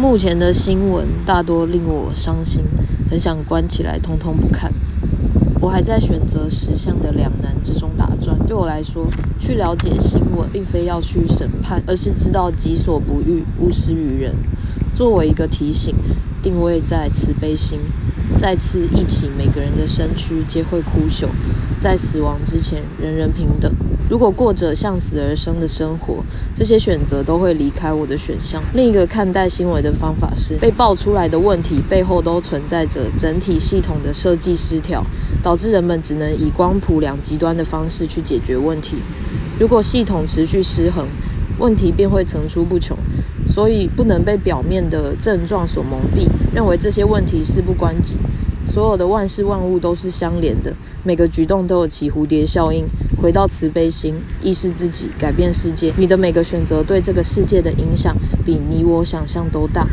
目前的新闻大多令我伤心，很想关起来，通通不看。我还在选择实相的两难之中打转。对我来说，去了解新闻，并非要去审判，而是知道己所不欲，勿施于人。作为一个提醒，定位在慈悲心，再次忆起每个人的身躯皆会枯朽，在死亡之前，人人平等。如果过着向死而生的生活，这些选择都会离开我的选项。另一个看待新闻的方法是，被爆出来的问题背后都存在着整体系统的设计失调，导致人们只能以光谱两极端的方式去解决问题。如果系统持续失衡，问题便会层出不穷。所以不能被表面的症状所蒙蔽，认为这些问题事不关己。所有的万事万物都是相连的，每个举动都有其蝴蝶效应。回到慈悲心，意识自己，改变世界。你的每个选择对这个世界的影响，比你我想象都大。